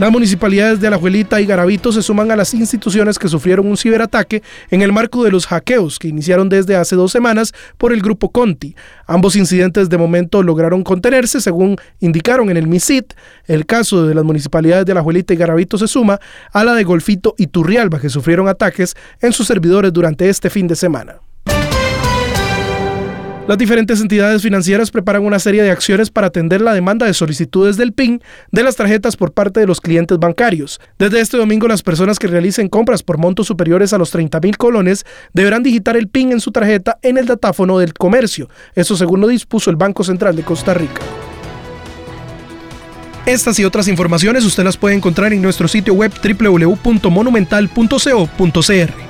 Las municipalidades de Alajuelita y Garavito se suman a las instituciones que sufrieron un ciberataque en el marco de los hackeos que iniciaron desde hace dos semanas por el grupo Conti. Ambos incidentes de momento lograron contenerse, según indicaron en el MISIT. El caso de las municipalidades de Alajuelita y Garavito se suma a la de Golfito y Turrialba, que sufrieron ataques en sus servidores durante este fin de semana. Las diferentes entidades financieras preparan una serie de acciones para atender la demanda de solicitudes del PIN de las tarjetas por parte de los clientes bancarios. Desde este domingo, las personas que realicen compras por montos superiores a los 30 mil colones deberán digitar el PIN en su tarjeta en el datáfono del comercio. Eso según lo dispuso el Banco Central de Costa Rica. Estas y otras informaciones usted las puede encontrar en nuestro sitio web www.monumental.co.cr.